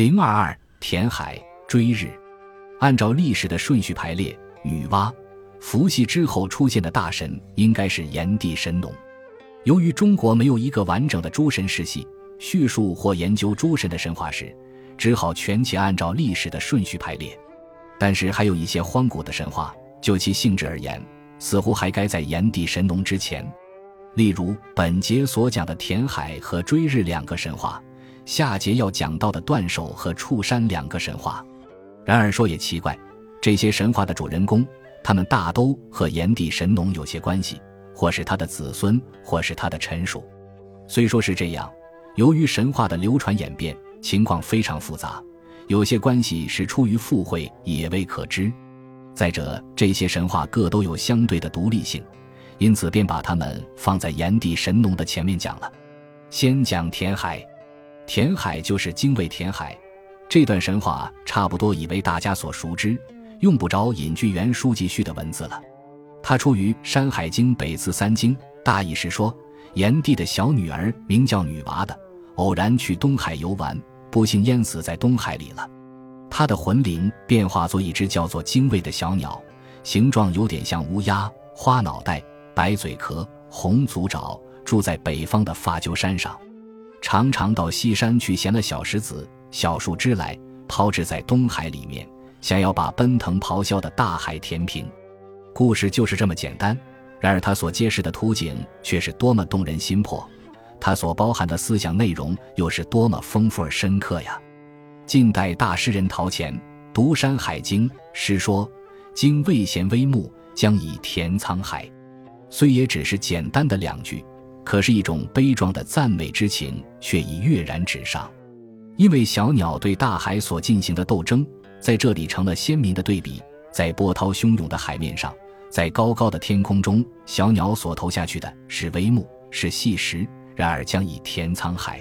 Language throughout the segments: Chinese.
零二二填海追日，按照历史的顺序排列，女娲、伏羲之后出现的大神应该是炎帝神农。由于中国没有一个完整的诸神世系，叙述或研究诸神的神话时，只好全且按照历史的顺序排列。但是还有一些荒古的神话，就其性质而言，似乎还该在炎帝神农之前。例如本节所讲的填海和追日两个神话，下节要讲到的断手和触山两个神话。然而说也奇怪，这些神话的主人公，他们大都和炎帝神农有些关系。或是他的子孙，或是他的臣属。虽说是这样，由于神话的流传演变情况非常复杂，有些关系是出于附会也未可知。再者，这些神话各都有相对的独立性，因此便把它们放在炎帝神农的前面讲了。先讲填海，填海就是精卫填海。这段神话差不多已为大家所熟知，用不着引据原书记序的文字了。它出于《山海经·北次三经》，大意是说，炎帝的小女儿名叫女娃的，偶然去东海游玩，不幸淹死在东海里了。她的魂灵变化作一只叫做精卫的小鸟，形状有点像乌鸦，花脑袋，白嘴壳，红足爪，住在北方的发鸠山上，常常到西山去衔了小石子、小树枝来，抛掷在东海里面，想要把奔腾咆哮的大海填平。故事就是这么简单，然而它所揭示的图景却是多么动人心魄，它所包含的思想内容又是多么丰富而深刻呀！近代大诗人陶潜读《山海经》诗说：“经未衔微木，将以填沧海。”虽也只是简单的两句，可是一种悲壮的赞美之情却已跃然纸上。因为小鸟对大海所进行的斗争，在这里成了鲜明的对比。在波涛汹涌的海面上，在高高的天空中，小鸟所投下去的是微木，是细石；然而将以填沧海。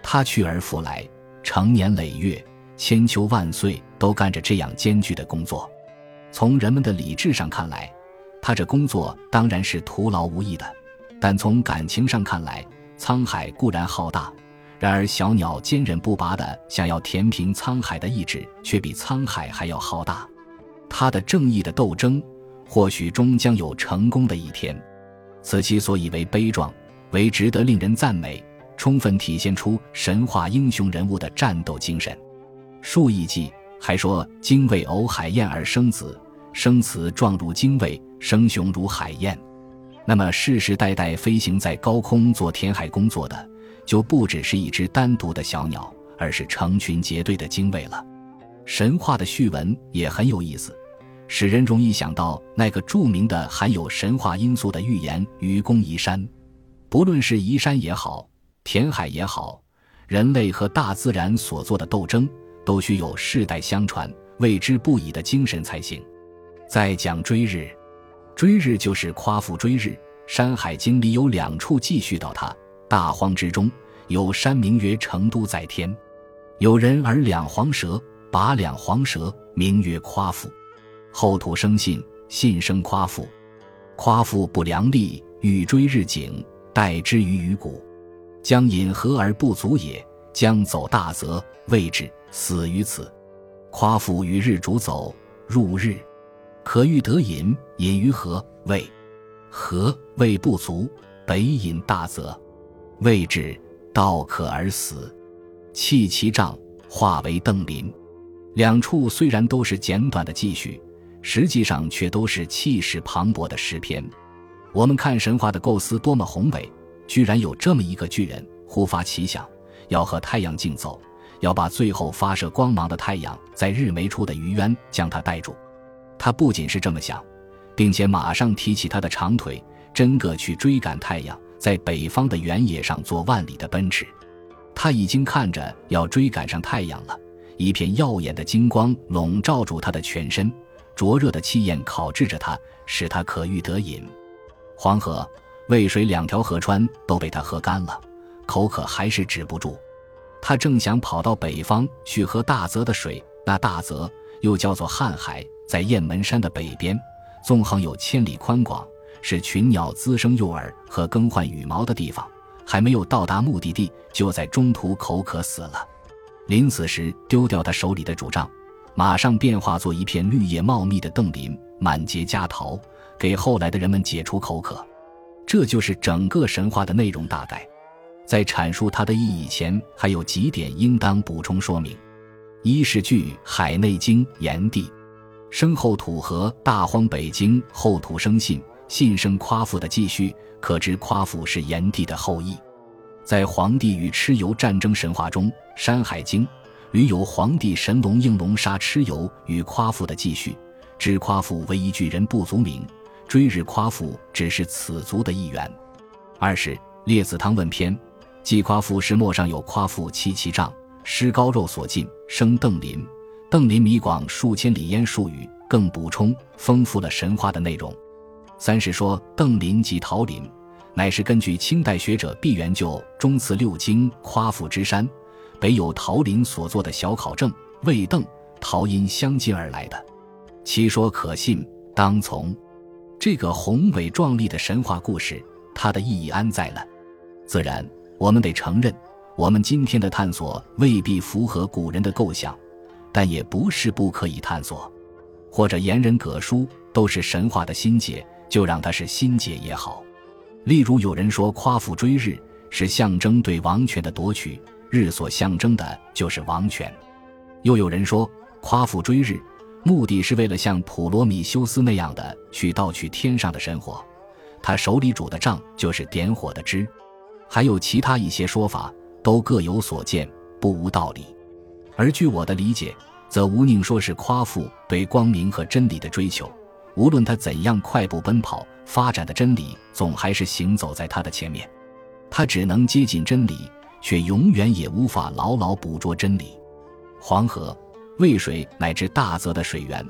他去而复来，成年累月、千秋万岁，都干着这样艰巨的工作。从人们的理智上看来，他这工作当然是徒劳无益的；但从感情上看来，沧海固然浩大，然而小鸟坚韧不拔的想要填平沧海的意志，却比沧海还要浩大。他的正义的斗争，或许终将有成功的一天。此其所以为悲壮，为值得令人赞美，充分体现出神话英雄人物的战斗精神。数亿记还说：“精卫偶海燕而生子，生雌状如精卫，生雄如海燕。”那么世世代代飞行在高空做填海工作的，就不只是一只单独的小鸟，而是成群结队的精卫了。神话的序文也很有意思，使人容易想到那个著名的含有神话因素的寓言《愚公移山》。不论是移山也好，填海也好，人类和大自然所做的斗争，都需有世代相传、为之不已的精神才行。再讲追日，追日就是夸父追日，《山海经》里有两处记叙到他。大荒之中有山名曰成都在天，有人而两黄蛇。拔两黄蛇，名曰夸父。后土生信，信生夸父。夸父不量力，欲追日景，待之于鱼骨。将饮河而不足也，将走大泽，未至，死于此。夸父与日主走，入日，可欲得饮，饮于河，未河未不足，北饮大泽，未至，道可而死。弃其杖，化为邓林。两处虽然都是简短的记叙，实际上却都是气势磅礴的诗篇。我们看神话的构思多么宏伟，居然有这么一个巨人忽发奇想，要和太阳竞走，要把最后发射光芒的太阳在日没出的余渊将它带住。他不仅是这么想，并且马上提起他的长腿，真个去追赶太阳，在北方的原野上做万里的奔驰。他已经看着要追赶上太阳了。一片耀眼的金光笼罩住他的全身，灼热的气焰烤制着他，使他可欲得饮。黄河、渭水两条河川都被他喝干了，口渴还是止不住。他正想跑到北方去喝大泽的水，那大泽又叫做瀚海，在雁门山的北边，纵横有千里宽广，是群鸟滋生幼饵和更换羽毛的地方。还没有到达目的地，就在中途口渴死了。临死时丢掉他手里的拄杖，马上变化作一片绿叶茂密的邓林，满结葭桃，给后来的人们解除口渴。这就是整个神话的内容大概。在阐述它的意义前，还有几点应当补充说明：一是据《海内经·炎帝生后土和大荒北京后土生信，信生夸父的记叙，可知夸父是炎帝的后裔。在黄帝与蚩尤战争神话中，《山海经》屡有黄帝神龙应龙杀蚩尤与夸父的记叙，知夸父为一巨人不足名，追日夸父只是此族的一员。二是《列子汤问篇》。季夸父石墨上有夸父七七丈，尸高肉所尽，生邓林。邓林米广数千里烟数语，更补充丰富了神话的内容。三是说邓林即桃林，乃是根据清代学者毕元就《中次六经》夸父之山北有桃林所做的小考证，为邓桃因相近而来的。其说可信，当从。这个宏伟壮丽的神话故事，它的意义安在了？自然。我们得承认，我们今天的探索未必符合古人的构想，但也不是不可以探索。或者言人葛书都是神话的心结，就让它是心结也好。例如有人说夸父追日是象征对王权的夺取，日所象征的就是王权；又有人说夸父追日目的是为了像普罗米修斯那样的去盗取天上的神火，他手里拄的杖就是点火的枝。还有其他一些说法，都各有所见，不无道理。而据我的理解，则无宁说是夸父对光明和真理的追求，无论他怎样快步奔跑，发展的真理总还是行走在他的前面。他只能接近真理，却永远也无法牢牢捕捉真理。黄河、渭水乃至大泽的水源，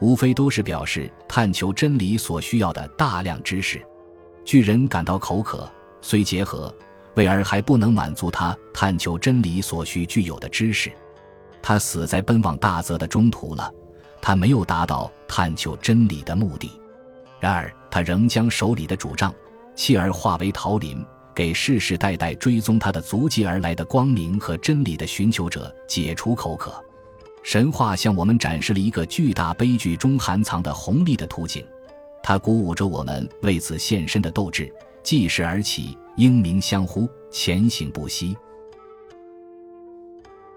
无非都是表示探求真理所需要的大量知识。巨人感到口渴。虽结合，为而还不能满足他探求真理所需具有的知识，他死在奔往大泽的中途了。他没有达到探求真理的目的，然而他仍将手里的拄杖弃而化为桃林，给世世代代追踪他的足迹而来的光明和真理的寻求者解除口渴。神话向我们展示了一个巨大悲剧中含藏的红利的图景，它鼓舞着我们为此献身的斗志。继世而起，英明相呼，前行不息。